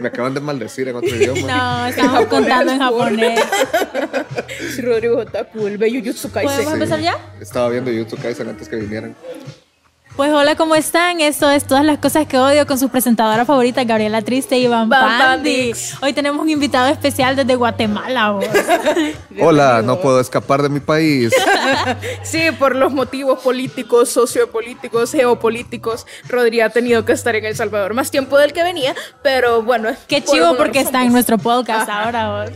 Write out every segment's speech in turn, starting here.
Me acaban de maldecir en otro idioma. No, estamos contando en japonés. Sí, Rodrigo Otaku, el bello Jutsu Kaisen. ¿Podemos empezar ya? Estaba viendo YouTube Kaisen antes que vinieran. Pues hola, ¿cómo están? Esto es Todas las cosas que odio con su presentadora favorita, Gabriela Triste y Iván Van Pandi. Hoy tenemos un invitado especial desde Guatemala. vos. Hola, no puedo escapar de mi país. Sí, por los motivos políticos, sociopolíticos, geopolíticos, Rodrigo ha tenido que estar en El Salvador más tiempo del que venía, pero bueno. Qué por chivo porque está en nuestro podcast ahora. vos.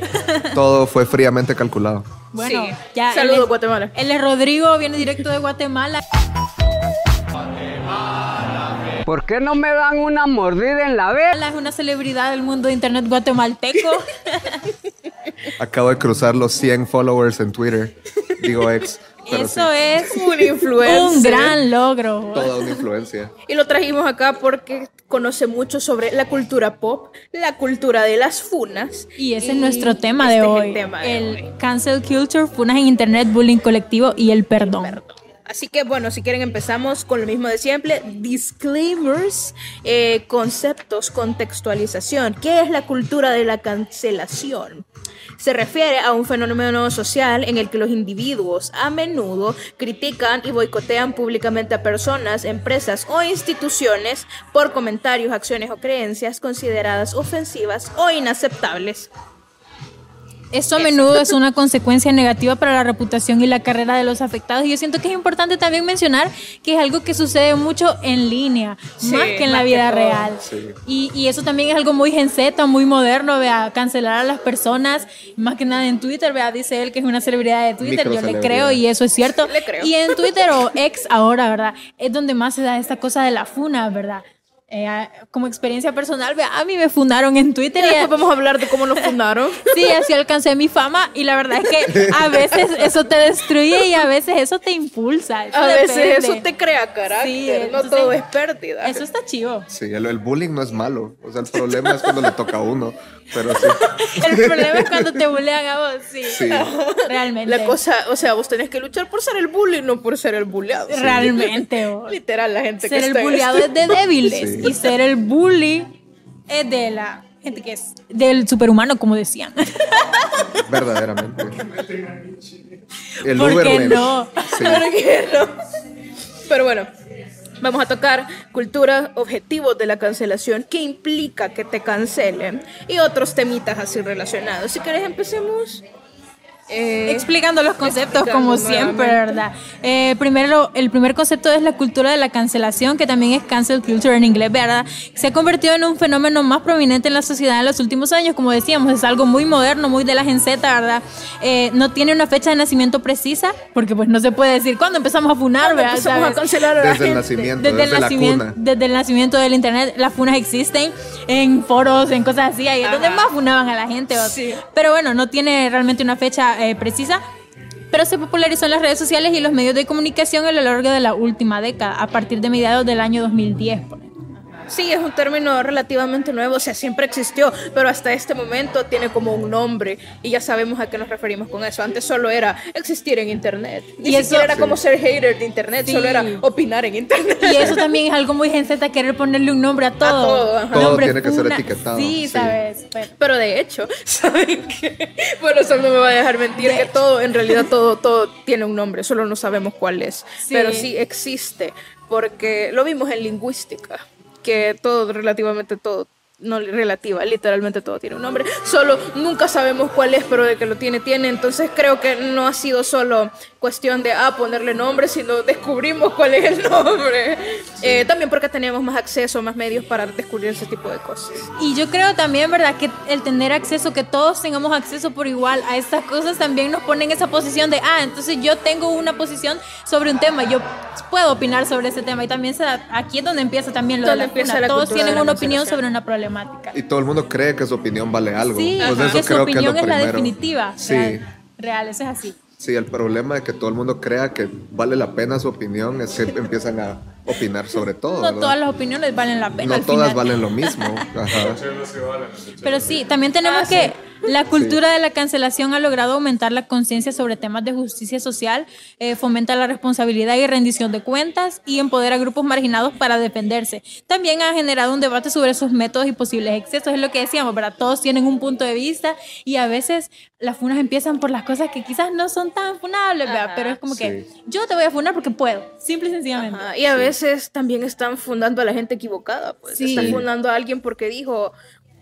Todo fue fríamente calculado. Bueno, Sí. ya. Saludos, él es- Guatemala. Él es Rodrigo, viene directo de Guatemala. ¿Por qué no me dan una mordida en la vela? Es una celebridad del mundo de internet guatemalteco. Acabo de cruzar los 100 followers en Twitter. Digo ex. Pero Eso sí, es Un influencer. un gran logro. toda una influencia. Y lo trajimos acá porque conoce mucho sobre la cultura pop, la cultura de las funas. Y ese es nuestro tema de este es hoy. el tema de el hoy. cancel culture, funas en internet, bullying colectivo y el perdón. Así que bueno, si quieren empezamos con lo mismo de siempre, disclaimers, eh, conceptos, contextualización. ¿Qué es la cultura de la cancelación? Se refiere a un fenómeno social en el que los individuos a menudo critican y boicotean públicamente a personas, empresas o instituciones por comentarios, acciones o creencias consideradas ofensivas o inaceptables. Esto a menudo es una consecuencia negativa para la reputación y la carrera de los afectados. Y yo siento que es importante también mencionar que es algo que sucede mucho en línea, Sí, más que en más la vida real. Sí. Y, y eso también es algo muy genseta, muy moderno, vea, cancelar a las personas, más que nada en Twitter, vea, dice él que es una celebridad de Twitter, yo le creo y eso es cierto. Le creo. Y en Twitter o ex ahora, ¿verdad? Es donde más se da esta cosa de la funa, ¿verdad? Eh, a- como experiencia personal, a mí me fundaron en Twitter Y después vamos a hablar de cómo nos fundaron. Sí, así alcancé mi fama y la verdad es que a veces eso te destruye y a veces eso te impulsa. eso A veces depende. eso te crea carácter, Sí, no entonces, todo es pérdida. Eso está chivo. Sí, el, el bullying no es malo. O sea, el problema es cuando le toca a uno. Pero sí. El problema es cuando te bulean a vos, sí. Sí. Realmente. La cosa, o sea, vos tenés que luchar por ser el bully, no por ser el bulleado. Realmente, vos. Literal, la gente que Ser el está esto. es de débiles Sí. Y ser el bully es de la gente que es del superhumano, como decían. Verdaderamente. El ¿Por Uber qué no? Sí. ¿Por qué no? Pero bueno, vamos a tocar cultura, objetivos de la cancelación, qué implica que te cancelen y otros temitas así relacionados. Si querés, empecemos. Eh, Explicando los conceptos explicando como siempre, nuevamente. ¿verdad? Eh, primero, el primer concepto es la cultura de la cancelación, que también es cancel culture en inglés, ¿verdad? Se ha convertido en un fenómeno más prominente en la sociedad en los últimos años, como decíamos, es algo muy moderno, muy de la gen Z, ¿verdad? Eh, no tiene una fecha de nacimiento precisa, porque pues no se puede decir cuándo empezamos a funar, ¿Cuándo ¿verdad? empezamos a cancelar a la Desde el gente? nacimiento, Desde, desde, el la nacimiento, cuna. desde el nacimiento del internet, las funas existen en foros, en cosas así, ahí es donde más funaban a la gente. Sí. Pero bueno, no tiene realmente una fecha eh, precisa. Pero se popularizó en las redes sociales y los medios de comunicación a lo largo de la última década, a partir de mediados del año 2010. Sí, es un término relativamente nuevo, o sea, siempre existió, pero hasta este momento tiene como un nombre y ya sabemos a qué nos referimos con eso. Antes solo era existir en Internet. Ni Y eso- era Sí. como ser hater de Internet, Sí. solo era opinar en Internet. Y eso también es algo muy gen Z, querer ponerle un nombre a todo. todo, ajá. Todo Nombre tiene que ser etiquetado, Sí, sí. sabes. Pero- Pero de hecho, ¿saben qué? Bueno, eso no me va a dejar mentir De que hecho. todo, en realidad todo, todo tiene un nombre, solo no sabemos cuál es. Sí. Pero sí existe, porque lo vimos en lingüística, que todo, relativamente todo, no relativa, literalmente todo tiene un nombre. Solo nunca sabemos cuál es, pero de que lo tiene, tiene. Entonces creo que no ha sido solo cuestión de, ah, ponerle nombre, sino descubrimos cuál es el nombre. Eh, también porque teníamos más acceso, más medios para descubrir ese tipo de cosas. Y yo creo también, ¿verdad? Que el tener acceso, que todos tengamos acceso por igual a estas cosas también nos pone en esa posición de, ah, entonces yo tengo una posición sobre un tema, yo puedo opinar sobre ese tema. Y también se da- aquí es donde empieza también lo de la empieza la Todos tienen una opinión sobre una problemática. Y todo el mundo cree que su opinión vale algo. Sí, Pues que eso su creo que es lo opinión es la primero. definitiva. Sí. Real, real, eso es así. Sí, el problema de que todo el mundo crea que vale la pena su opinión es que empiezan a opinar sobre todo. No ¿verdad? todas las opiniones valen la pena. No al todas final. valen lo mismo. Ajá. Pero sí, también tenemos Ah, sí. La cultura de la cancelación ha logrado aumentar la conciencia sobre temas de justicia social, eh, fomenta la responsabilidad y rendición de cuentas y empodera a grupos marginados para defenderse. También ha generado un debate sobre sus métodos y posibles excesos. Es lo que decíamos, ¿verdad? Todos tienen un punto de vista y a veces las funas empiezan por las cosas que quizás no son tan funables, ¿verdad? Pero es como que yo te voy a funar porque puedo, simple y sencillamente. Y a veces también están fundando a la gente equivocada, pues. Están fundando a alguien porque dijo,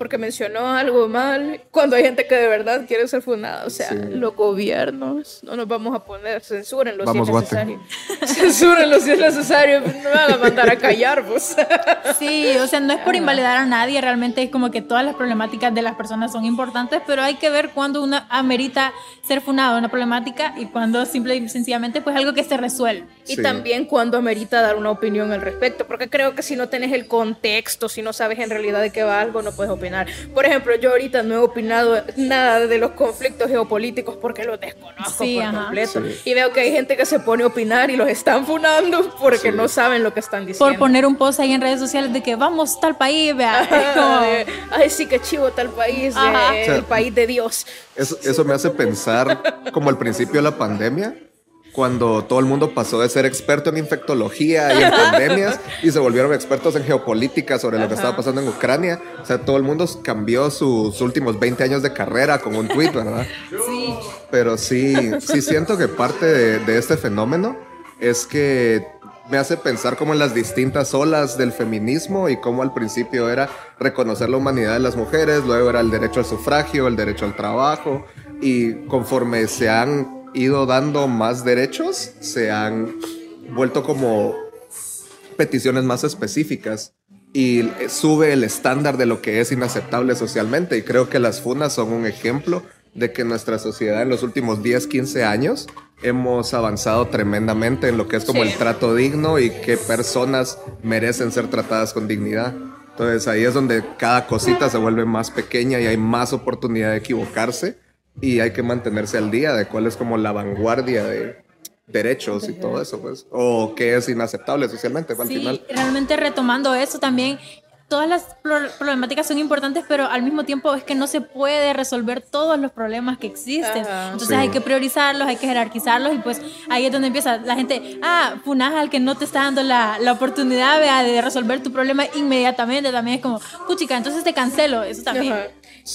porque mencionó algo mal, cuando hay gente que de verdad quiere ser fundada. O sea, los gobiernos, no nos vamos a poner, censúrenlo si es necesario. censúrenlo si es necesario, no me van a mandar a callar, pues. sí, o sea, no es por invalidar a nadie, realmente es como que todas las problemáticas de las personas son importantes, pero hay que ver cuándo una amerita ser fundada una problemática y cuando simple y sencillamente pues algo que se resuelve. Y también cuando amerita dar una opinión al respecto, porque creo que si no tenés el contexto, si no sabes en realidad de qué va algo, no puedes opinar por ejemplo, yo ahorita no he opinado nada de los conflictos geopolíticos porque los desconozco por completo. Y veo que hay gente que se pone a opinar y los están funando porque no saben lo que están diciendo. Por poner un post ahí en redes sociales de que vamos tal país, vea. Ay, sí, que chivo tal país, el país de Dios. Eso, eso me hace pensar como al principio de la pandemia cuando todo el mundo pasó de ser experto en infectología y en pandemias y se volvieron expertos en geopolítica sobre lo que estaba pasando en Ucrania. O sea, todo el mundo cambió sus últimos 20 años de carrera con un tweet, ¿verdad? Sí. Pero sí, sí siento que parte de, de este fenómeno es que me hace pensar como en las distintas olas del feminismo y cómo al principio era reconocer la humanidad de las mujeres, luego era el derecho al sufragio, el derecho al trabajo y conforme se han ido dando más derechos, se han vuelto como peticiones más específicas y sube el estándar de lo que es inaceptable socialmente. Y creo que las funas son un ejemplo de que nuestra sociedad en los últimos 10, 15 años hemos avanzado tremendamente en lo que es como el trato digno y que personas merecen ser tratadas con dignidad. Entonces ahí es donde cada cosita se vuelve más pequeña y hay más oportunidad de equivocarse y hay que mantenerse al día de cuál es como la vanguardia de derechos y todo eso, pues, o qué es inaceptable socialmente pues, al sí, Realmente retomando eso también, todas las problemáticas son importantes, pero al mismo tiempo es que no se puede resolver todos los problemas que existen. Entonces hay que priorizarlos, hay que jerarquizarlos y pues ahí es donde empieza la gente, ah, funas al que no te está dando la, la oportunidad de resolver tu problema inmediatamente, también es como, puchica, entonces te cancelo, eso también.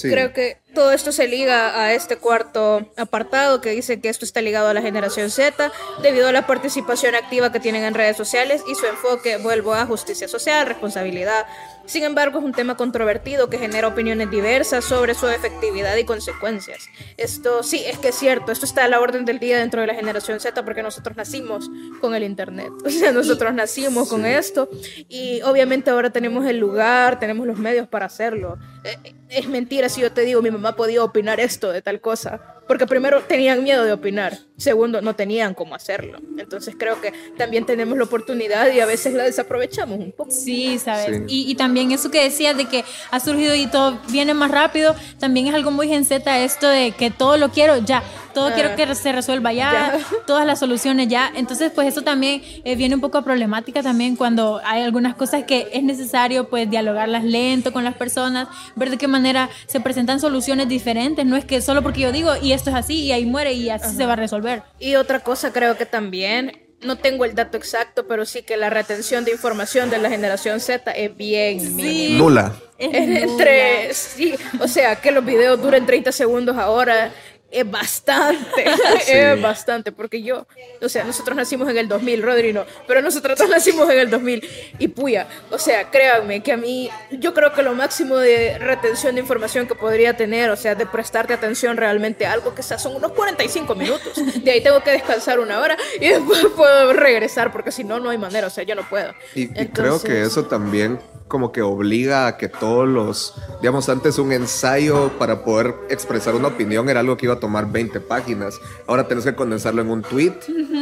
Creo que todo esto se liga a este cuarto apartado que dice que esto está ligado a la generación Z debido a la participación activa que tienen en redes sociales y su enfoque, vuelvo a justicia social, responsabilidad. Sin embargo, es un tema controvertido que genera opiniones diversas sobre su efectividad y consecuencias. Esto sí, es que es cierto, esto está a la orden del día dentro de la generación Z porque nosotros nacimos con el Internet. O sea, nosotros nacimos con esto y obviamente ahora tenemos el lugar, tenemos los medios para hacerlo. Eh, es mentira si yo te digo, mi mamá podía opinar esto de tal cosa, porque primero tenían miedo de opinar, segundo no tenían cómo hacerlo. Entonces creo que también tenemos la oportunidad y a veces la desaprovechamos un poco. Sí, sabes. Y, y, también eso que decías de que ha surgido y todo viene más rápido, también es algo muy genceta esto de que todo lo quiero ya todo quiero que se resuelva ya, todas las soluciones ya. Entonces, pues eso también eh, viene un poco a problemática también cuando hay algunas cosas que es necesario pues dialogarlas lento con las personas, ver de qué manera se presentan soluciones diferentes. No es que solo porque yo digo y esto es así y ahí muere y así se va a resolver. Y otra cosa creo que también no tengo el dato exacto, pero sí que la retención de información de la generación Z es bien nula. entre, sí, o sea, que los videos duren 30 segundos ahora es bastante, es bastante, porque yo, o sea, nosotros nacimos en el 2000, Rodri no, pero nosotros nacimos en el 2000 y puya, o sea, créanme que a mí, yo creo que lo máximo de retención de información que podría tener, o sea, de prestarte atención realmente a algo que sea, son unos 45 minutos, de ahí tengo que descansar una hora y después puedo regresar, porque si no, no hay manera, o sea, yo no puedo. Y, y creo que eso también como que obliga a que todos los, digamos, antes un ensayo para poder expresar una opinión era algo que iba a tomar 20 páginas. Ahora tienes que condensarlo en un tweet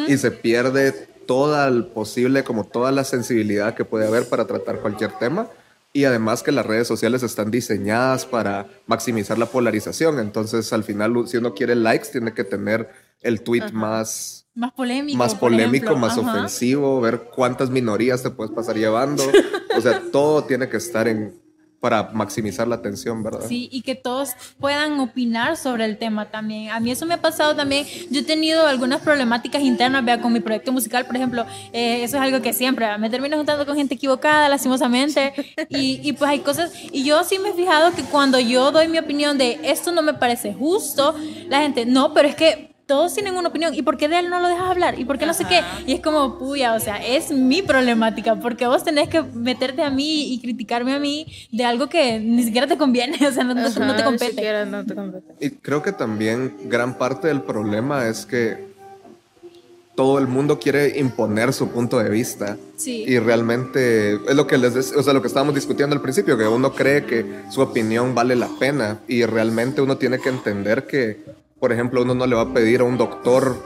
y se pierde toda el posible, como toda la sensibilidad que puede haber para tratar cualquier tema. Y además que las redes sociales están diseñadas para maximizar la polarización. Entonces, al final, si uno quiere likes, tiene que tener el tweet más más polémico. Más polémico, más ofensivo, ver cuántas minorías te puedes pasar llevando. o sea, todo tiene que estar en, para maximizar la atención, ¿verdad? Sí, y que todos puedan opinar sobre el tema también. A mí eso me ha pasado también. Yo he tenido algunas problemáticas internas, vea, con mi proyecto musical, por ejemplo, eh, eso es algo que siempre me termino juntando con gente equivocada, lastimosamente, y, y pues hay cosas, y yo sí me he fijado que cuando yo doy mi opinión de esto no me parece justo, la gente, no, pero es que todos tienen una opinión. ¿Y por qué de él no lo dejas hablar? ¿Y por qué no sé qué? Y es como, puya, o sea, es mi problemática, porque vos tenés que meterte a mí y criticarme a mí de algo que ni siquiera te conviene, o sea, no, te compete. no te compete. Y creo que también gran parte del problema es que todo el mundo quiere imponer su punto de vista. Sí. Y realmente es lo que les des- o sea, lo que estábamos discutiendo al principio, que uno cree que su opinión vale la pena y realmente uno tiene que entender que, por ejemplo, uno no le va a pedir a un doctor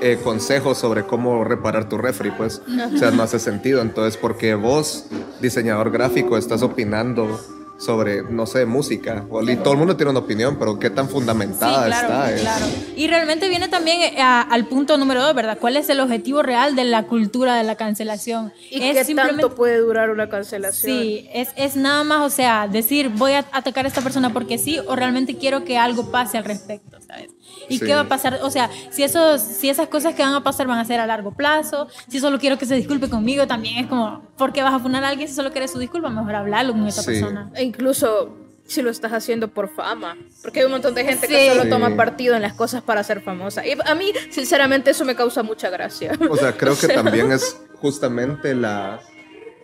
eh, consejos sobre cómo reparar tu refri, pues, o sea, no hace sentido. Entonces, porque vos, diseñador gráfico, estás opinando sobre, no sé, música, y todo el mundo tiene una opinión, pero qué tan fundamentada Sí, claro, está. eh? claro. Y realmente viene también eh, a- al punto número dos, ¿verdad? ¿Cuál es el objetivo real de la cultura de la cancelación? ¿Y es qué simplemente- tanto puede durar una cancelación? Sí, es, es nada más, o sea, decir voy a atacar a esta persona porque sí, o realmente quiero que algo pase al respecto, ¿sabes? ¿Y Sí. qué va a pasar? O sea, si, esos, si esas cosas que van a pasar van a ser a largo plazo, si solo quiero que se disculpe conmigo, también es como, ¿por qué vas a funar a alguien si solo quieres su disculpa? Mejor hablarlo con esa Sí. persona. E incluso si lo estás haciendo por fama. Porque hay un montón de gente Sí. que solo Sí. toma partido en las cosas para ser famosa. Y a mí, sinceramente, eso me causa mucha gracia. O sea, creo que también es justamente la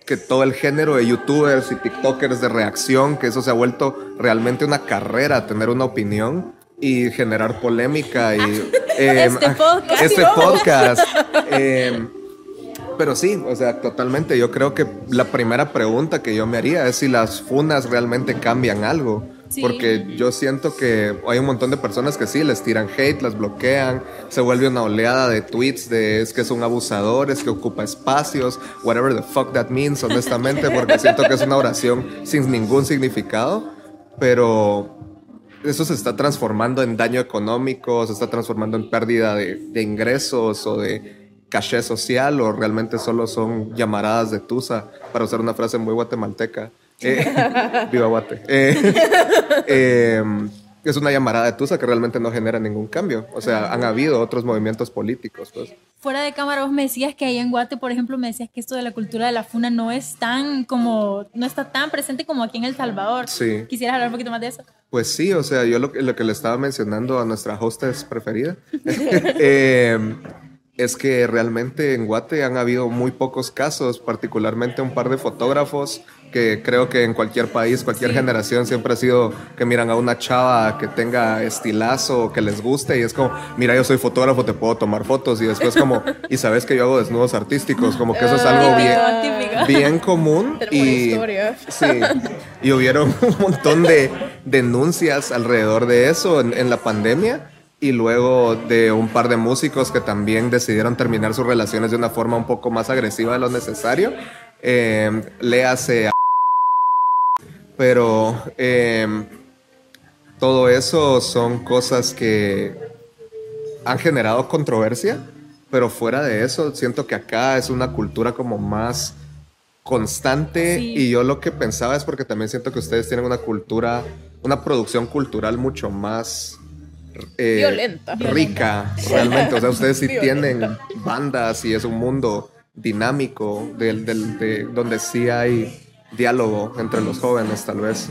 que todo el género de youtubers y tiktokers de reacción, que eso se ha vuelto realmente una carrera, tener una opinión y generar polémica y em, Este podcast. este podcast. em, pero sí, o sea, totalmente. Yo creo que la primera pregunta que yo me haría es si las funas realmente cambian algo. Sí. Porque yo siento que hay un montón de personas que sí, les tiran hate, las bloquean, se vuelve una oleada de tweets de es que es un abusador, es que ocupa espacios, whatever the fuck that means, honestamente, porque siento que es una oración sin ningún significado, pero eso se está transformando en daño económico, se está transformando en pérdida de, de ingresos o de caché social o realmente solo son llamaradas de tusa, para usar una frase muy guatemalteca. Eh, viva Guate. Eh, eh, es una llamarada de tusa que realmente no genera ningún cambio. O sea, han habido otros movimientos políticos. Pues. Fuera de cámara vos me decías que ahí en Guate, por ejemplo, me decías que esto de la cultura de la funa no es tan como, no está tan presente como aquí en El Salvador. Sí. ¿Quisieras hablar un poquito más de eso? Pues sí, o sea, yo lo, que- lo que le estaba mencionando a nuestra hostess preferida eh, es que realmente en Guate han habido muy pocos casos, particularmente un par de fotógrafos que creo que en cualquier país, cualquier Sí. generación siempre ha sido que miran a una chava que tenga estilazo, que les guste y es como, mira, yo soy fotógrafo, te puedo tomar fotos y después como, y sabes que yo hago desnudos artísticos, como que eso es algo bien, típico. bien común y sí y hubieron un montón de denuncias alrededor de eso en, en la pandemia y luego de un par de músicos que también decidieron terminar sus relaciones de una forma un poco más agresiva de lo necesario eh, léase a pero eh, todo eso son cosas que han generado controversia, pero fuera de eso, siento que acá es una cultura como más constante Sí. y yo lo que pensaba es porque también siento que ustedes tienen una cultura, una producción cultural mucho más eh, Violenta. rica, realmente. O sea, ustedes sí Violenta. tienen bandas y es un mundo dinámico del, del- de, donde sí hay diálogo entre los jóvenes, tal vez.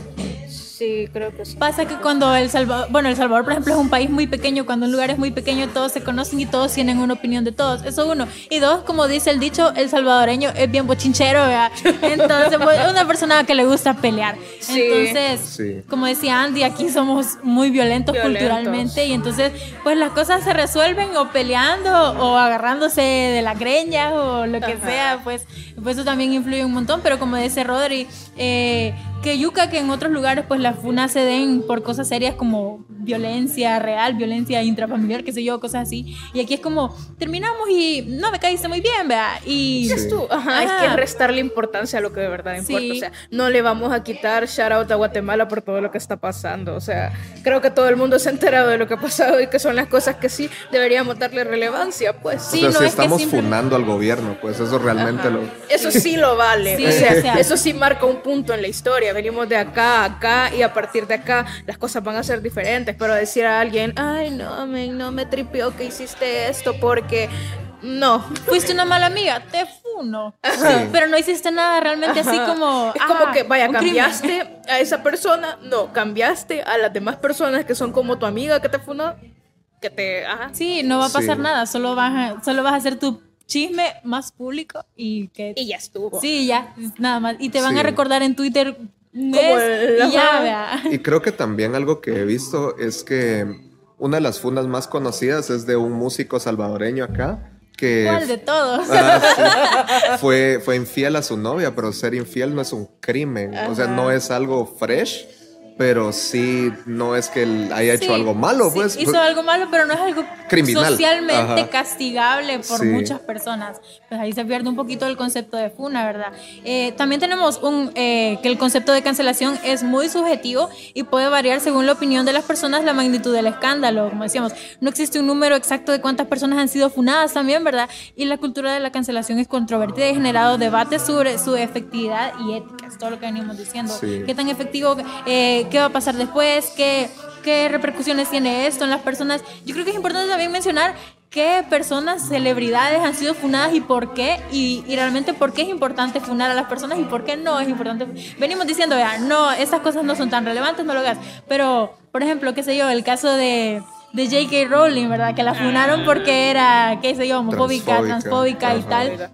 Sí, creo que sí. Pasa que cuando El Salvador, bueno, El Salvador, por ejemplo, es un país muy pequeño, cuando un lugar es muy pequeño, todos se conocen y todos tienen una opinión de todos. Eso uno. Y dos, como dice el dicho, el salvadoreño es bien bochinchero, ¿verdad? Entonces, pues, es una persona que le gusta pelear. Sí. Entonces, Sí. como decía Andy, aquí somos muy violentos, Violentos. culturalmente y entonces, pues las cosas se resuelven o peleando o agarrándose de la greña o lo que Ajá. sea, pues, pues eso también influye un montón, pero como dice Rodri, eh, que yuca que en otros lugares pues las funas se den por cosas serias como violencia real, violencia intrafamiliar, qué sé yo, cosas así. Y aquí es como, terminamos y no me caíste muy bien, vea. Y Dices tú, ajá, hay Ajá. que restarle importancia a lo que de verdad importa. Sí. O sea, no le vamos a quitar shout out a Guatemala por todo lo que está pasando. O sea, creo que todo el mundo se ha enterado de lo que ha pasado y que son las cosas que sí deberíamos darle relevancia. Pues Sí, o sea, no si es que estamos simple- funando al gobierno, pues eso realmente lo... Eso sí lo vale. Sí, o, sea, o sea. eso sí marca un punto en la historia. Venimos de acá a acá y a partir de acá las cosas van a ser diferentes, pero decir a alguien, ay, no, men, no me tripió que hiciste esto porque no. Fuiste una mala amiga, te funo. Pero no hiciste nada realmente así como. Es como ah, que, vaya, un crimen. cambiaste a esa persona, no, cambiaste a las demás personas que son como tu amiga que te funó, que te, ajá. Sí, no va a pasar Sí. nada, solo vas, a, solo vas a hacer tu chisme más público y que. Y ya estuvo. Sí, ya, nada más. Y te van a Sí. recordar en Twitter Como y ya, creo que también algo que he visto es que una de las fundas más conocidas es de un músico salvadoreño acá que ¿Cuál de todos? Ah, sí. fue, fue infiel a su novia, pero ser infiel no es un crimen. O sea, no es algo fresh, pero sí no es que él haya hecho Sí, algo malo, sí, pues. hizo algo malo, pero no es algo Criminal. socialmente Ajá. castigable por Sí. muchas personas. Pues ahí se pierde un poquito el concepto de funa, ¿verdad? Eh, también tenemos un eh, que el concepto de cancelación es muy subjetivo y puede variar según la opinión de las personas, la magnitud del escándalo. Como decíamos, no existe un número exacto de cuántas personas han sido funadas también, ¿verdad? Y la cultura de la cancelación es controvertida y ha generado debates sobre su efectividad y ética. Es todo lo que venimos diciendo. Sí. ¿Qué tan efectivo? eh, ¿Qué va a pasar después? ¿Qué, ¿Qué repercusiones tiene esto en las personas? Yo creo que es importante también mencionar qué personas, celebridades han sido funadas y por qué, y, y realmente por qué es importante funar a las personas y por qué no es importante. Venimos diciendo, vea, no, estas cosas no son tan relevantes, no lo hagas. Pero, por ejemplo, qué sé yo, el caso de, de J.K. Rowling, ¿verdad? Que la funaron porque era, qué sé yo, homofóbica, Transfóbica. transfóbica y tal.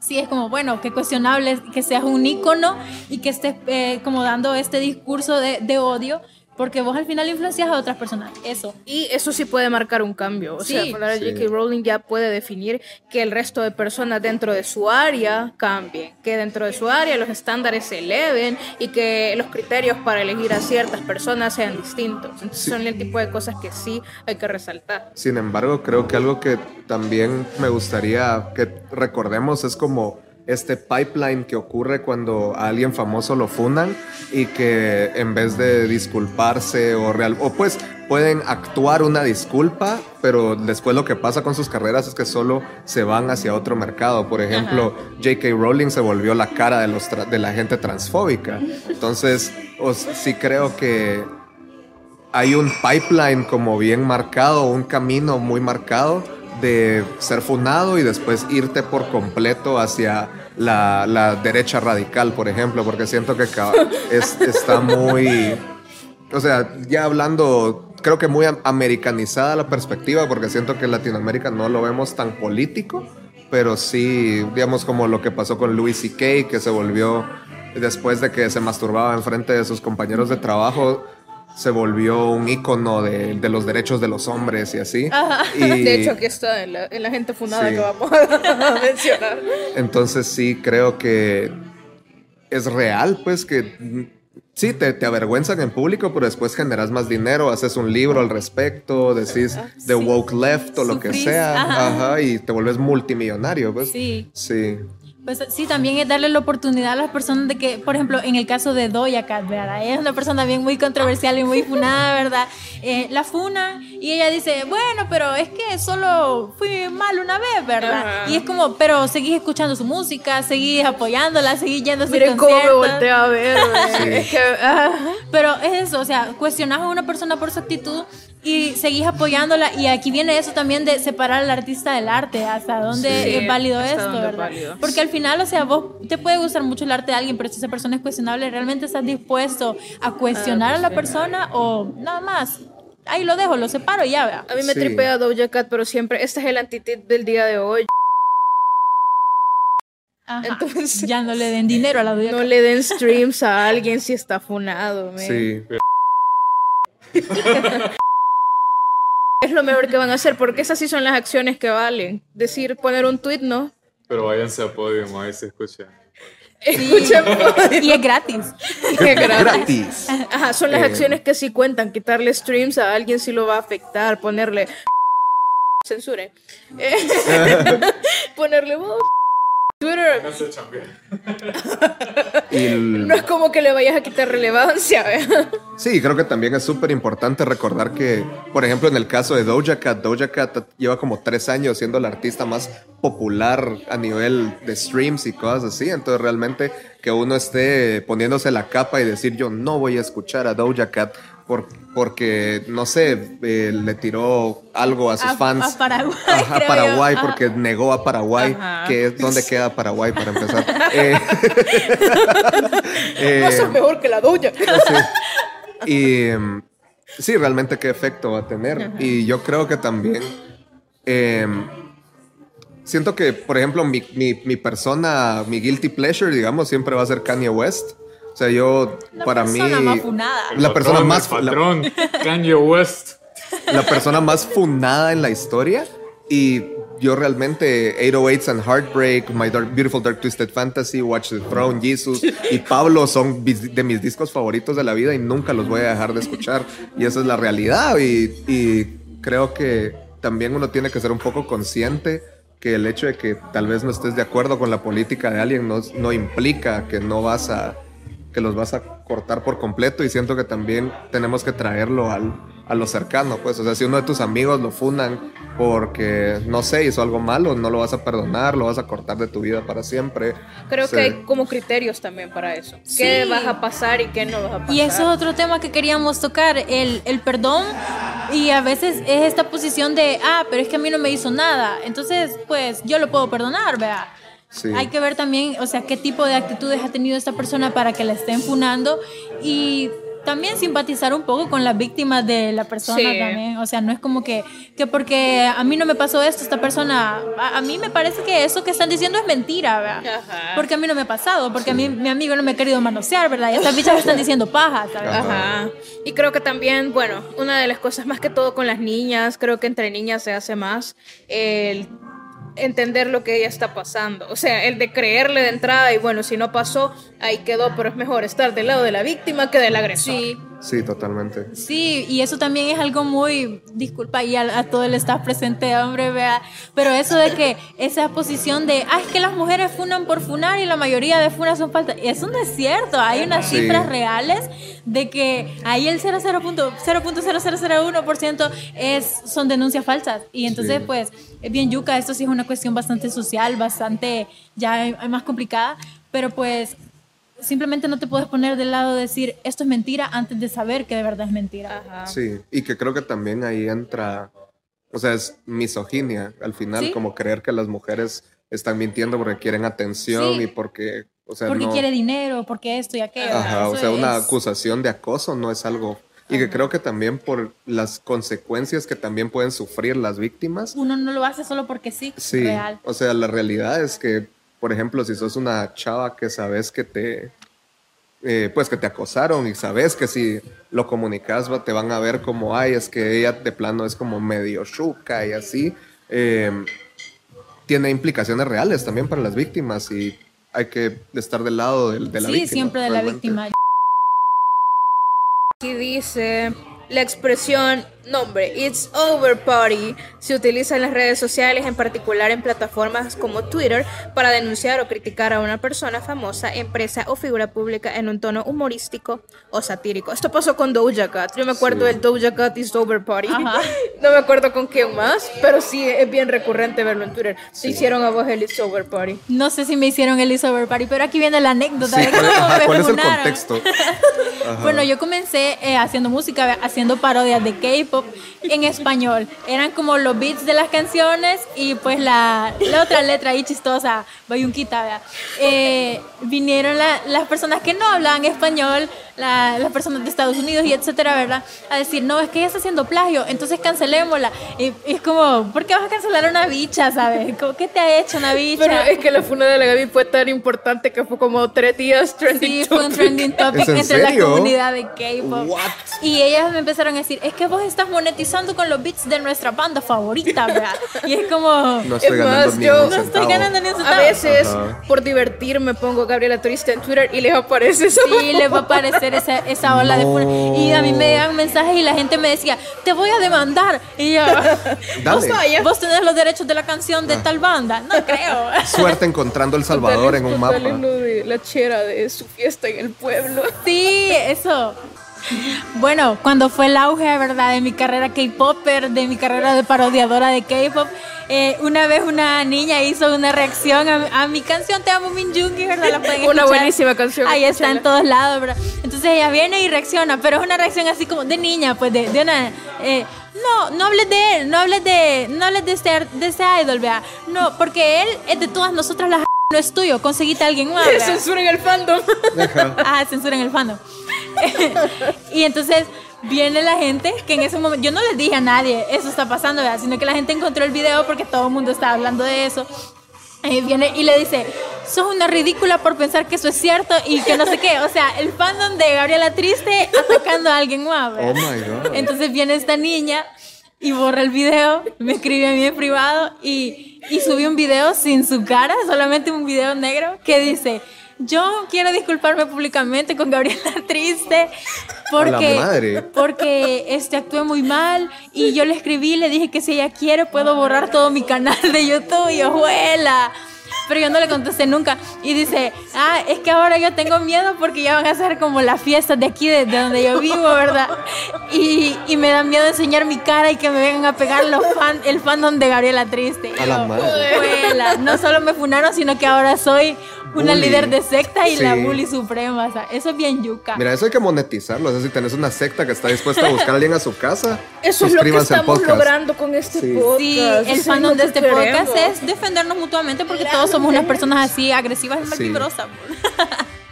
Sí, es como, bueno, qué cuestionable que seas un ícono y que estés eh, como dando este discurso de, de odio, porque vos al final influencias a otras personas. Eso. Y eso sí puede marcar un cambio. O sea, Sí. poner a Sí. J.K. Rowling ya puede definir que el resto de personas dentro de su área cambien, que dentro de su área los estándares se eleven y que los criterios para elegir a ciertas personas sean distintos. Entonces Sí. son el tipo de cosas que sí hay que resaltar. Sin embargo, creo que algo que también me gustaría que recordemos es como este pipeline que ocurre cuando a alguien famoso lo funan y que en vez de disculparse o real o pues pueden actuar una disculpa, pero después lo que pasa con sus carreras es que solo se van hacia otro mercado. Por ejemplo, J.K. Rowling se volvió la cara de los de la gente transfóbica. Entonces, os- sí creo que hay un pipeline como bien marcado, un camino muy marcado de ser funado y después irte por completo hacia la, la derecha radical, por ejemplo, porque siento que es- está muy, o sea, ya hablando, creo que muy am- americanizada la perspectiva, porque siento que en Latinoamérica no lo vemos tan político, pero sí, digamos como lo que pasó con Louis C.K., que se volvió, después de que se masturbaba enfrente de sus compañeros de trabajo, se volvió un ícono de, de los derechos de los hombres y así. Y De hecho, aquí está en la, en la gente fundada Sí. que vamos a mencionar. entonces sí creo que es real, pues que sí, te, te avergüenzan en público, pero después generas más dinero, haces un libro al respecto, decís The Sí. Woke Left o lo que sea, ajá. ajá, y te vuelves multimillonario, pues. Sí. Sí. Pues sí, también es darle la oportunidad a las personas de que, por ejemplo, en el caso de Doja Cat, ¿verdad? Ella es una persona bien muy controversial y muy funada, ¿verdad? Eh, la funa y ella dice, bueno, pero es que solo fui mal una vez, ¿verdad? Ajá. Y es como, pero seguís escuchando su música, seguís apoyándola, seguís yendo a sus Miren cómo me voltea a ver. Sí. Es que, ah. Pero es eso, o sea, cuestionas a una persona por su actitud y seguís apoyándola. Y aquí viene eso también de separar al artista del arte. ¿Hasta dónde Sí, es válido esto, es verdad? válido. Porque al final, o sea, vos te puede gustar mucho el arte de alguien, pero si esa persona es cuestionable, ¿realmente estás dispuesto a cuestionar a la persona o nada más? Ahí lo dejo, lo separo y ya, vea. A mí me Sí. tripea Doja Cat, pero siempre, este es el antitit del día de hoy. Ajá. Entonces- ya no le den dinero a la Doja No Cat. le den streams a alguien si está funado. man. Sí. Es lo mejor que van a hacer, porque esas sí son las acciones que valen. Decir, poner un tweet, ¿no? Pero váyanse a Podium, ahí se escucha. Escuchen, Y es gratis. gratis. Gratis. Ajá, son las Eh. acciones que sí cuentan. Quitarle streams a alguien sí lo va a afectar. Ponerle. Censure. Eh, ponerle voz. Twitter No se chambea. Y el- no es como que le vayas a quitar relevancia, ¿verdad? Sí, creo que también es súper importante recordar que, por ejemplo, en el caso de Doja Cat, Doja Cat lleva como tres años siendo la artista más popular a nivel de streams y cosas así. Entonces, realmente que uno esté poniéndose la capa y decir yo no voy a escuchar a Doja Cat por- porque, no sé, eh, le tiró algo a sus A- fans. a Paraguay, Ajá, creo Paraguay, yo. porque negó a Paraguay. Ajá. Que es donde queda Paraguay para empezar. Eh, eh, No mejor que la doya. Sí. Y em, sí, realmente qué efecto va a tener. Y yo creo que también em, siento que, por ejemplo, mi, mi- mi persona, mi guilty pleasure, digamos, siempre va a ser Kanye West. O sea, yo, La para mí, persona más funada. la persona Patrón, más, el la, patrón, Kanye West. la persona más fundada en la historia. Y yo realmente 808s and Heartbreak, My Dark- Beautiful Dark Twisted Fantasy, Watch the Throne, Jesus y Pablo son de mis discos favoritos de la vida y nunca los voy a dejar de escuchar. Y esa es la realidad. Y, y creo que también uno tiene que ser un poco consciente que el hecho de que tal vez no estés de acuerdo con la política de alguien no, no implica que no vas a que los vas a cortar por completo y siento que también tenemos que traerlo al, a lo cercano, pues, o sea, si uno de tus amigos lo funan porque, no sé, hizo algo malo, no lo vas a perdonar, lo vas a cortar de tu vida para siempre. Creo Sí. que hay como criterios también para eso. ¿Qué Sí. vas a pasar y qué no vas a pasar? Y eso es otro tema que queríamos tocar, el, el perdón. Y a veces es esta posición de, ah, pero es que a mí no me hizo nada. Entonces, pues yo lo puedo perdonar, vea. Sí. Hay que ver también, o sea, qué tipo de actitudes ha tenido esta persona para que la estén funando. Y también simpatizar un poco con las víctimas de la persona Sí. también. O sea, no es como que, que porque a mí no me pasó esto, esta persona, a, a mí me parece que eso que están diciendo es mentira, ¿verdad? Ajá. Porque a mí no me ha pasado, porque a mí mi amigo no me ha querido manosear, ¿verdad? Y estas bichas me están diciendo paja, ¿sabes? Ajá. Y creo que también, bueno, una de las cosas más que todo con las niñas, creo que entre niñas se hace más el entender lo que ella está pasando. O sea, el de creerle de entrada y bueno, si no pasó, ahí quedó, pero es mejor estar del lado de la víctima que del agresor. Sí, Sí, totalmente. sí, y eso también es algo muy, disculpa y a, a todo el staff presente, hombre, vea, pero eso de que esa posición de, ah, es que las mujeres funan por funar y la mayoría de funas son faltas, eso no es cierto, hay unas Sí. cifras reales de que ahí el 0.00 0.0001% es, son denuncias falsas, y entonces Sí. pues es bien yuca, esto sí es una cuestión bastante social, bastante ya eh, más complicada, pero pues simplemente no te puedes poner del lado de decir esto es mentira antes de saber que de verdad es mentira. Ajá. Sí, y que creo que también ahí entra, o sea, es misoginia al final, Sí. como creer que las mujeres están mintiendo porque quieren atención Sí. y porque, o sea, porque no... quiere dinero, porque esto y aquello. Ajá, o sea, una acusación de acoso no es algo... Y que creo que también por las consecuencias que también pueden sufrir las víctimas. Uno no lo hace solo porque sí, Sí, real. o sea, la realidad es que, por ejemplo, si sos una chava que sabes que te... eh, pues que te acosaron y sabes que si lo comunicas te van a ver como, ay, es que ella de plano es como medio chuca y así. eh, tiene implicaciones reales también para las víctimas y hay que estar del lado de, la sí, víctima. siempre de la víctima. Aquí dice la expresión nombre It's Over Party se utiliza en las redes sociales, en particular en plataformas como Twitter, para denunciar o criticar a una persona famosa, empresa o figura pública en un tono humorístico o satírico. Esto pasó con Doja Cat. Yo me acuerdo Sí. del Doja Cat It's Over Party. Ajá. No me acuerdo con quién más, pero sí es bien recurrente verlo en Twitter. Se hicieron a vos el It's Over Party. No sé si me hicieron el Over Party, pero aquí viene la anécdota Sí, de ¿cuál, cómo ajá, me cuál es el funaron. contexto? Ajá. Bueno, yo comencé eh, haciendo música, haciendo parodias de K-pop en español. Eran como los beats de las canciones y pues la, la otra letra ahí chistosa, bayunquita, ¿verdad? Eh, vinieron la- las personas que no hablaban español, la- las personas de Estados Unidos y etcétera, ¿verdad? A decir, no, es que ella está haciendo plagio, entonces cancelémosla. Y, y es como, ¿por qué vas a cancelar a una bicha, sabes? ¿Cómo- ¿Qué te ha hecho una bicha? Pero es que la funa de la Gaby fue tan importante que fue como tres días trending Sí, fue un topic. trending topic ¿Es en entre la serio? comunidad de K-pop. Y ellas me empezaron a decir, es que vos estás monetizando con los beats de nuestra banda favorita, ¿verdad? Y es como, No estoy Es ganando más, ni yo- un no estoy ganando ni un A veces, Ajá. por divertirme, pongo Gabriela Turista en Twitter y les aparece esa Sí, les va a aparecer esa, esa ola de No. funa- Y a mí me llegan mensajes y la gente me decía, te voy a demandar. Y yo, Dale. vaya. vos tenés los derechos de la canción Ah. de tal banda. No creo. Suerte encontrando El Salvador en un mapa. De la chera de su fiesta en el pueblo. Sí, eso. Bueno, cuando fue el auge, ¿verdad? De mi carrera K-Popper, de mi carrera de parodiadora de K-Pop, eh, una vez una niña hizo una reacción a, a mi canción Te amo Minjungi, ¿verdad? La pueden Una buenísima canción, Ahí está en todos lados, ¿verdad? Entonces ella viene y reacciona, pero es una reacción así como de niña, pues de, de una... eh, no, no hables de él, no hables de, no hables de este, de ese idol, vea. No, porque él es de todas nosotras las no es tuyo, conseguite a alguien más. Censura en el fandom. Ajá. Ah, censura en el fandom. y entonces viene la gente que en ese momento, yo no les dije a nadie, eso está pasando, ¿verdad? sino que la gente encontró el video porque todo el mundo estaba hablando de eso. Y viene y le dice, sos una ridícula por pensar que eso es cierto y que no sé qué. O sea, el fandom de Gabriela Triste atacando a alguien más. ¿verdad? Oh my God. Entonces viene esta niña y borra el video, me escribe a mí en privado y, y subí un video sin su cara, solamente un video negro que dice, yo quiero disculparme públicamente con Gabriela Triste porque, porque este, actué muy mal y yo le escribí, le dije que si ella quiere puedo borrar todo mi canal de YouTube y ojuela. Pero yo no le contesté nunca. Y dice, ah, es que ahora yo tengo miedo porque ya van a ser como las fiestas de aquí, de, de donde yo vivo, ¿verdad? Y, y me da miedo enseñar mi cara y que me vengan a pegar los fan, el fandom de Gabriela Triste. No solo me funaron, sino que ahora soy una Bully. líder de secta y la Sí. bully suprema. O sea, eso es bien yuca. Mira, eso hay que monetizarlo. O sea, si tenés una secta que está dispuesta a buscar a alguien a su casa, Eso es lo que estamos logrando con este Sí. podcast. Sí, Eso el es fandom de este queremos. podcast es defendernos mutuamente porque todos somos unas personas así agresivas y Sí. malvibrosas.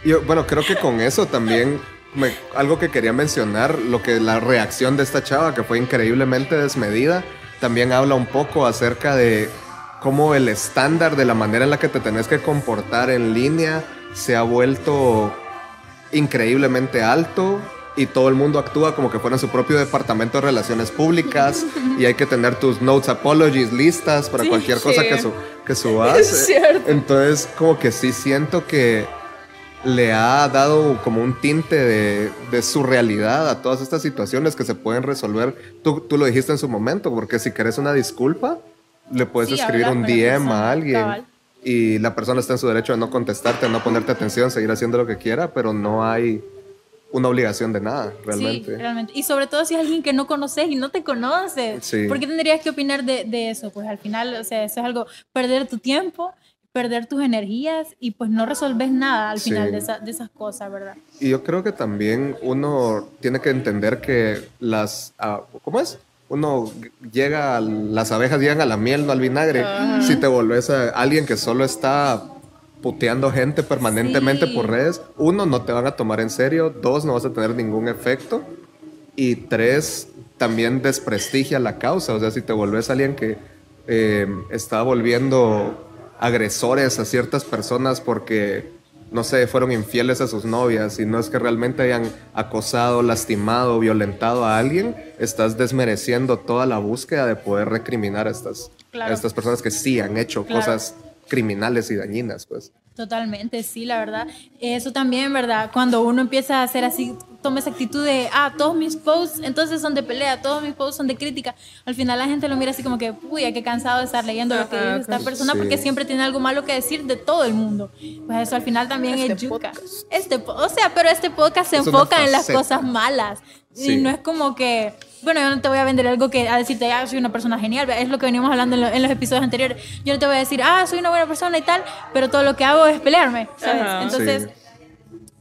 Yo, bueno, creo que con eso también me- algo que quería mencionar, lo que la reacción de esta chava, que fue increíblemente desmedida, también habla un poco acerca de cómo el estándar de la manera en la que te tenés que comportar en línea se ha vuelto increíblemente alto y todo el mundo actúa como que fuera su propio departamento de relaciones públicas y hay que tener tus notes apologies listas para Sí, cualquier cosa sí. que, su- que subas. Es cierto. Entonces, como que sí siento que le ha dado como un tinte de, de surrealidad a todas estas situaciones que se pueden resolver. Tú, tú lo dijiste en su momento, porque si querés una disculpa, le puedes Sí, escribir un DM a alguien cabal. y la persona está en su derecho de no contestarte, no ponerte atención, seguir haciendo lo que quiera, pero no hay una obligación de nada, realmente. Sí, realmente. Y sobre todo si es alguien que no conoces y no te conoces. Sí. ¿Por qué tendrías que opinar de, de eso? Pues al final, o sea, eso es algo, perder tu tiempo, perder tus energías y pues no resolves nada al Sí. final de, esa- de esas cosas, ¿verdad? Y yo creo que también uno tiene que entender que las... ah, ¿Cómo es? Uno llega, a- las abejas llegan a la miel, no al vinagre. Si te volvés a alguien que solo está puteando gente permanentemente Sí. por redes, uno, no te van a tomar en serio, dos, no vas a tener ningún efecto, y tres, también desprestigia la causa. O sea, si te volvés alguien que eh, está volviendo agresores a ciertas personas porque, no sé, fueron infieles a sus novias y no es que realmente hayan acosado, lastimado, violentado a alguien, estás desmereciendo toda la búsqueda de poder recriminar a estas, Claro. a estas personas que sí han hecho Claro. cosas criminales y dañinas, pues. Totalmente, sí, la verdad. Eso también, ¿verdad? Cuando uno empieza a hacer así, toma esa actitud de, ah, todos mis posts entonces son de pelea, todos mis posts son de crítica. Al final la gente lo mira así como que, uy, qué cansado de estar leyendo lo que dice esta sí. persona porque siempre tiene algo malo que decir de todo el mundo. Pues eso al final también Este es yuca. podcast. Este, o sea, pero este podcast se Es enfoca en las cosas malas. Sí. Y no es como que, bueno, yo no te voy a vender algo que a decirte, ah, soy una persona genial. Es lo que veníamos hablando en, lo- en los episodios anteriores. Yo no te voy a decir, ah, soy una buena persona y tal, pero todo lo que hago es pelearme, ¿sabes? Ajá. Entonces, Sí.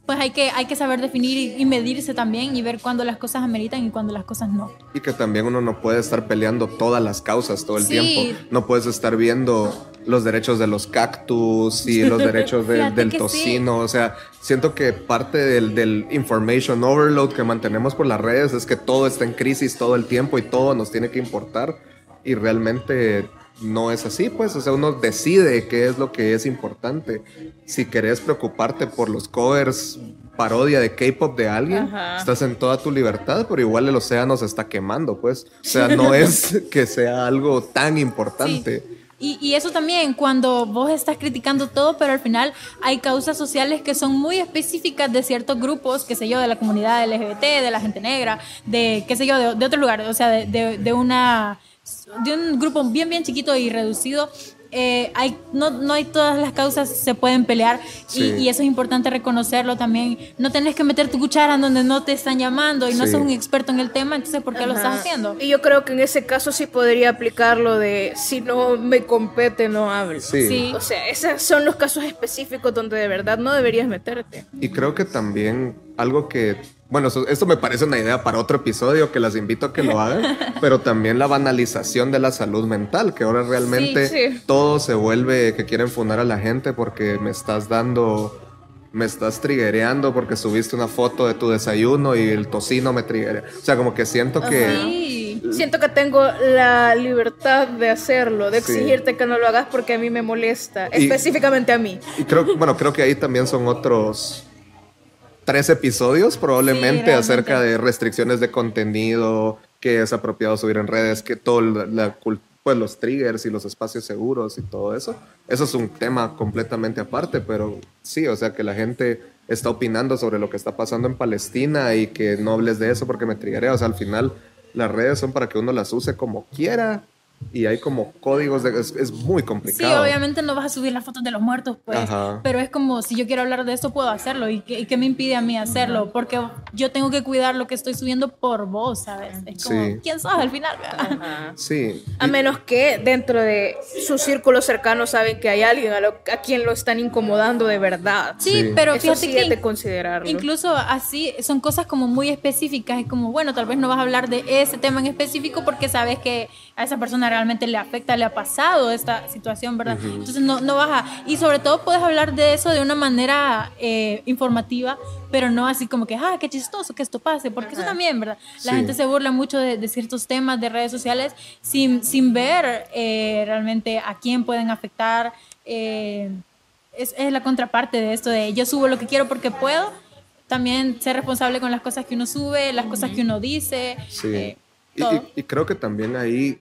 pues hay que, hay que saber definir y, y medirse también y ver cuándo las cosas ameritan y cuándo las cosas no. Y que también uno no puede estar peleando todas las causas todo el Sí. tiempo. No puedes estar viendo los derechos de los cactus y los derechos de- del sí. tocino. O sea, siento que parte del, del information overload que mantenemos por las redes es que todo está en crisis todo el tiempo y todo nos tiene que importar. Y realmente no es así, pues. O sea, uno decide qué es lo que es importante. Si querés preocuparte por los covers parodia de K-pop de alguien, Ajá. estás en toda tu libertad, pero igual el océano se está quemando, pues. O sea, no es que sea algo tan importante. Y, y eso también, cuando vos estás criticando todo, pero al final hay causas sociales que son muy específicas de ciertos grupos, qué sé yo, de la comunidad LGBT, de la gente negra, de, qué sé yo, de, de otros lugares, o sea, de, de, de una de un grupo bien, bien chiquito y reducido, eh, hay, no, no hay todas las causas se pueden pelear y, Sí. y eso es importante reconocerlo también. No tenés que meter tu cuchara en donde no te están llamando y no Sí. sos un experto en el tema, entonces ¿por qué lo estás haciendo? Y yo creo que en ese caso sí podría aplicarlo de si no me compete, no hablo. Sí. Sí. O sea, esos son los casos específicos donde de verdad no deberías meterte. Y creo que también algo que, bueno, eso- esto me parece una idea para otro episodio que las invito a que lo hagan, pero también la banalización de la salud mental, que ahora realmente Sí, sí. todo se vuelve que quieren fundar a la gente porque me estás dando, me estás triguereando porque subiste una foto de tu desayuno y el tocino me triguea. O sea, como que siento que... Siento que tengo la libertad de hacerlo, de Sí. exigirte que no lo hagas porque a mí me molesta, Y- específicamente a mí. Y creo, bueno, creo que ahí también son otros tres episodios probablemente acerca de restricciones de contenido, que es apropiado subir en redes, que todo la, la pues los triggers y los espacios seguros y todo eso. Eso es un tema completamente aparte, pero sí, o sea que la gente está opinando sobre lo que está pasando en Palestina y que no hables de eso porque me triggerea. O sea, al final las redes son para que uno las use como quiera y hay como códigos de... Es, es muy Sí, complicado. obviamente no vas a subir las fotos de los muertos, pues, Ajá. pero es como si yo quiero hablar de esto, puedo hacerlo. ¿Y qué, y qué me impide a mí hacerlo? Porque yo tengo que cuidar lo que estoy subiendo por vos, ¿sabes? Es como, Sí. ¿quién sos al final? verdad? Sí. A menos que dentro de su círculo cercano saben que hay alguien a, lo- a quien lo están incomodando de verdad. Sí, Sí. pero Eso fíjate sí que es de considerarlo. incluso así son cosas como muy específicas. Es como, bueno, tal vez no vas a hablar de ese tema en específico porque sabes que a esa persona realmente le afecta, le ha pasado esta situación, ¿verdad? Entonces no, no vas a... Y sobre todo puedes hablar de eso de una manera eh, informativa, pero no así como que, ah, qué chistoso que esto pase, porque eso también, ¿verdad? La Sí. gente se burla mucho de, de ciertos temas de redes sociales sin, sin ver eh, realmente a quién pueden afectar. eh, es, es la contraparte de esto de yo subo lo que quiero porque puedo. También ser responsable con las cosas que uno sube, las cosas que uno dice. Sí. eh, Y- y, y creo que también ahí,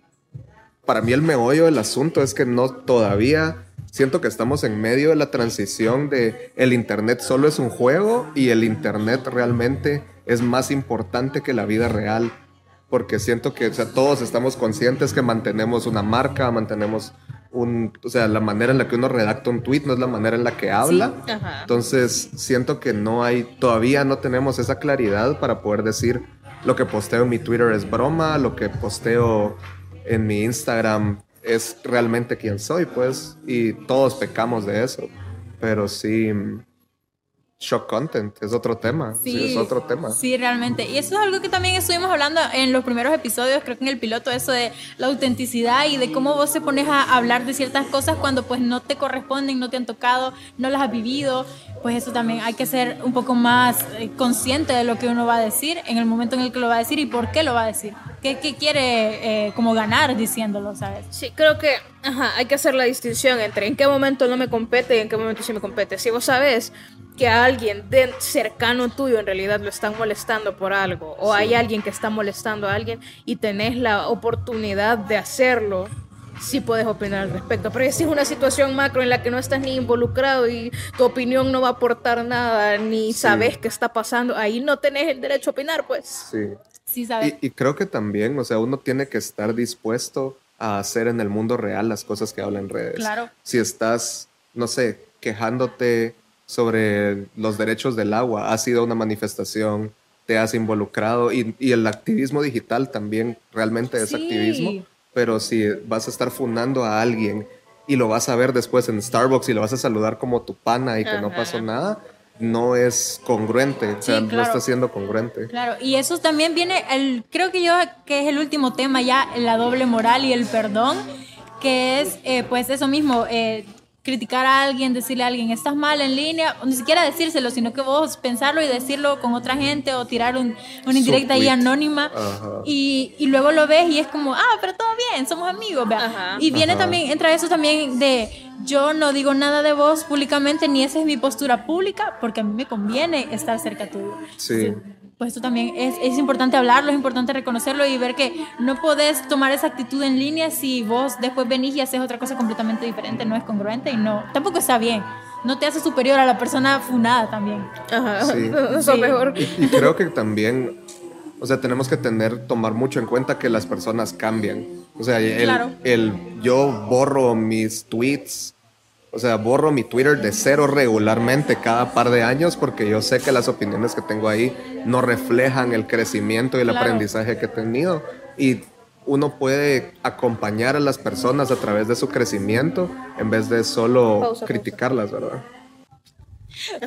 para mí el meollo del asunto es que no todavía siento que estamos en medio de la transición de el Internet solo es un juego y el Internet realmente es más importante que la vida real. Porque siento que o sea, todos estamos conscientes que mantenemos una marca, mantenemos un... O sea, la manera en la que uno redacta un tweet no es la manera en la que habla. Entonces, siento que no hay, todavía no tenemos esa claridad para poder decir lo que posteo en mi Twitter es broma, lo que posteo en mi Instagram es realmente quien soy, pues, y todos pecamos de eso. Pero sí, mm, shock content es otro tema, sí, es otro tema. Sí, realmente. Y eso es algo que también estuvimos hablando en los primeros episodios, creo que en el piloto, eso de la autenticidad y de cómo vos te pones a hablar de ciertas cosas cuando pues no te corresponden, no te han tocado, no las has vivido. Pues eso también hay que ser un poco más eh, consciente de lo que uno va a decir en el momento en el que lo va a decir y por qué lo va a decir. ¿Qué, qué quiere eh, como ganar diciéndolo, sabes? Sí, creo que ajá, hay que hacer la distinción entre en qué momento no me compete y en qué momento sí me compete. Si vos sabes que a alguien de cercano tuyo en realidad lo están molestando por algo, o hay alguien que está molestando a alguien y tenés la oportunidad de hacerlo, sí puedes opinar al respecto. Pero si es una situación macro en la que no estás ni involucrado y tu opinión no va a aportar nada, ni sabes qué está pasando, ahí no tenés el derecho a opinar, pues. Sí. Sí. Y, y creo que también, o sea, uno tiene que estar dispuesto a hacer en el mundo real las cosas que habla en redes. Claro. Si estás, no sé, quejándote sobre los derechos del agua, ha sido una manifestación, te has involucrado y, y el activismo digital también realmente es Sí. activismo, pero si vas a estar fundando a alguien y lo vas a ver después en Starbucks y lo vas a saludar como tu pana y que no pasó nada, no es congruente, o sea, Sí, no está siendo congruente. Claro, y eso también viene, el, creo que yo que es el último tema ya, la doble moral y el perdón, que es eh, pues eso mismo, eh, criticar a alguien, decirle a alguien, estás mal en línea, o ni siquiera decírselo, sino que vos pensarlo y decirlo con otra gente o tirar un, una indirecta ahí anónima y, y luego lo ves y es como, ah, pero todo bien, somos amigos. Ajá. Y viene Ajá. también, entra eso también de, yo no digo nada de vos públicamente, ni esa es mi postura pública, porque a mí me conviene estar cerca tuyo. Sí. Pues esto también es, es importante hablarlo, es importante reconocerlo y ver que no podés tomar esa actitud en línea si vos después venís y haces otra cosa completamente diferente, no es congruente y no, tampoco está bien. No te hace superior a la persona funada también. Ajá. Sí. Eso Sí. mejor. Y, y creo que también, o sea, tenemos que tener, tomar mucho en cuenta que las personas cambian. O sea, el, Claro. el- yo borro mis tweets, o sea, borro mi Twitter de cero regularmente cada par de años porque yo sé que las opiniones que tengo ahí no reflejan el crecimiento y el Claro. aprendizaje que he tenido. Y uno puede acompañar a las personas a través de su crecimiento en vez de solo Pausa, pausa. criticarlas, ¿verdad?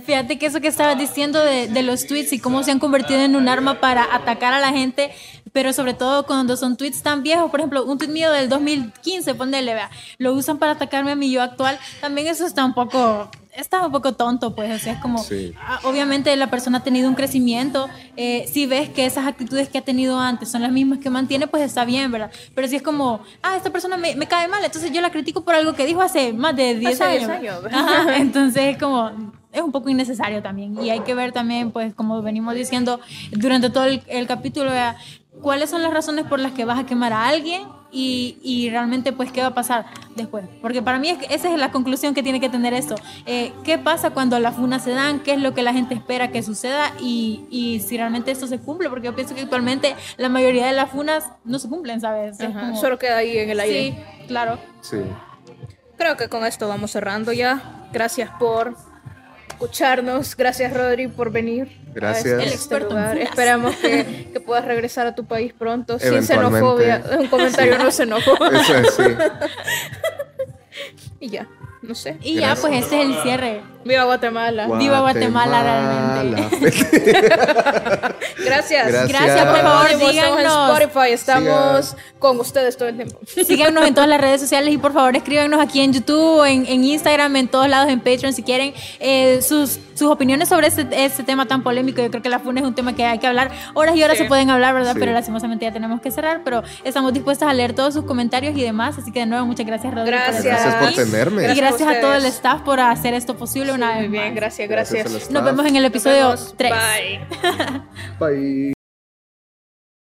Fíjate que eso que estabas diciendo de, de los tweets y cómo se han convertido en un arma para atacar a la gente, pero sobre todo cuando son tweets tan viejos, por ejemplo, un tweet mío del 2015, ponele, vea, lo usan para atacarme a mi yo actual, también eso está un poco, está un poco tonto, pues, o sea, es como, Sí. ah, obviamente la persona ha tenido un crecimiento, eh, si ves que esas actitudes que ha tenido antes son las mismas que mantiene, pues está bien, ¿verdad? Pero si es como, ah, esta persona me, me cae mal, entonces yo la critico por algo que dijo hace más de 10 Hace 10 años. años. Ajá, entonces es como es un poco innecesario también y hay que ver también pues como venimos diciendo durante todo el, el capítulo vea, cuáles son las razones por las que vas a quemar a alguien y, y realmente pues qué va a pasar después porque para mí es que esa es la conclusión que tiene que tener esto. Eh, qué pasa cuando las funas se dan qué es lo que la gente espera que suceda y, y si realmente esto se cumple porque yo pienso que actualmente la mayoría de las funas no se cumplen sabes Es Ajá, como- Solo queda ahí en el aire. sí claro. Sí. Creo que con esto vamos cerrando ya. Gracias por escucharnos. Gracias, Rodri, por venir. Gracias. a este- El este experto lugar. Esperamos que, que puedas regresar a tu país pronto sin xenofobia. Un comentario no xenófobo. Eso es, sí. y ya, no sé. y ya pues este es el cierre Viva Guatemala. Viva Guatemala, realmente. Gracias. Gracias. Gracias, por favor, Estamos en. Spotify, estamos con ustedes todo el tiempo. Síganos en todas las redes sociales y por favor escríbanos aquí en YouTube, en, en Instagram, en todos lados, en Patreon si quieren eh, sus, sus opiniones sobre este, este tema tan polémico. Yo creo que la FUN es un tema que hay que hablar. Horas y horas Sí. se pueden hablar, ¿verdad? Sí. Pero lastimosamente ya tenemos que cerrar. Pero estamos dispuestas a leer todos sus comentarios y demás. Así que de nuevo, muchas gracias, Rodrigo. Gracias. Gracias por tenerme. Y Gracias gracias a a todo el staff por hacer esto posible una Muy vez bien, más. gracias, Gracias gracias. Nos vemos en el episodio vemos. 3. Bye. Bye.